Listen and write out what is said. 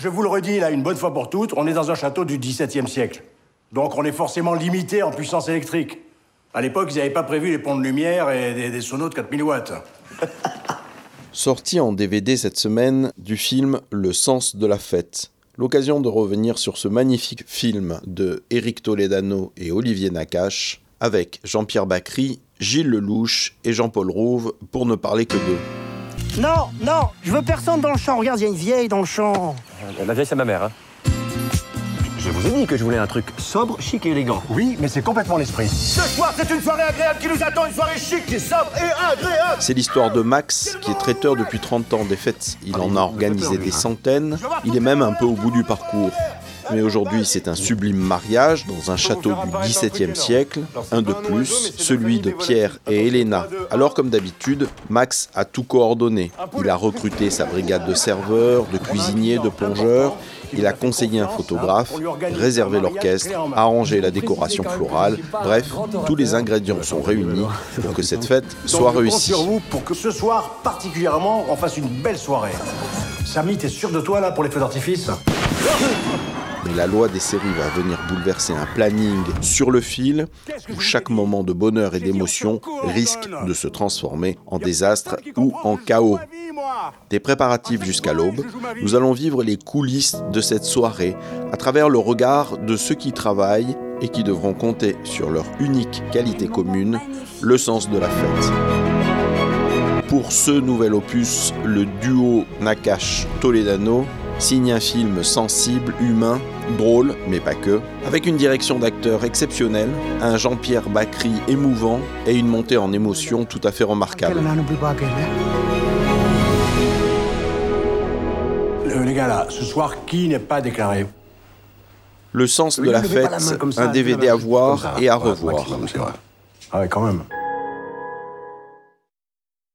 Je vous le redis là une bonne fois pour toutes, on est dans un château du XVIIe siècle. Donc on est forcément limité en puissance électrique. À l'époque, ils n'avaient pas prévu les ponts de lumière et des, des sonos de 4000 watts. Sorti en DVD cette semaine du film Le sens de la fête. L'occasion de revenir sur ce magnifique film de Éric Toledano et Olivier Nakache avec Jean-Pierre Bacry, Gilles Lelouch et Jean-Paul Rouve pour ne parler que d'eux. Non, non, je veux personne dans le champ. Regarde, il y a une vieille dans le champ. La vieille, c'est ma mère. Hein. Je vous ai dit que je voulais un truc sobre, chic et élégant. Oui, mais c'est complètement l'esprit. Ce soir, c'est une soirée agréable qui nous attend, une soirée chic, sobre et agréable. C'est l'histoire de Max, qui est traiteur depuis 30 ans des fêtes. Il en a organisé des centaines. Il est même un peu au bout du parcours. Mais aujourd'hui, c'est un sublime mariage dans un château du XVIIe siècle, un de plus, celui de Pierre et Elena. Alors, comme d'habitude, Max a tout coordonné. Il a recruté sa brigade de serveurs, de cuisiniers, de plongeurs. Il a conseillé un photographe, réservé l'orchestre, arrangé la décoration florale. Bref, tous les ingrédients sont réunis pour que cette fête soit réussie. sur vous pour que ce soir, particulièrement, on fasse une belle soirée. Samy, t'es sûr de toi là pour les feux d'artifice? Mais la loi des séries va venir bouleverser un planning sur le fil où chaque moment de bonheur et d'émotion risque de se transformer en désastre ou en chaos. Des préparatifs jusqu'à l'aube, nous allons vivre les coulisses de cette soirée à travers le regard de ceux qui travaillent et qui devront compter sur leur unique qualité commune, le sens de la fête. Pour ce nouvel opus, le duo Nakash-Toledano signe un film sensible, humain, drôle, mais pas que, avec une direction d'acteur exceptionnelle, un Jean-Pierre Bacry émouvant et une montée en émotion tout à fait remarquable. Le, les gars là, ce soir, qui n'est pas déclaré? Le sens de la fête, un DVD à voir et à revoir. Ah ouais, quand même.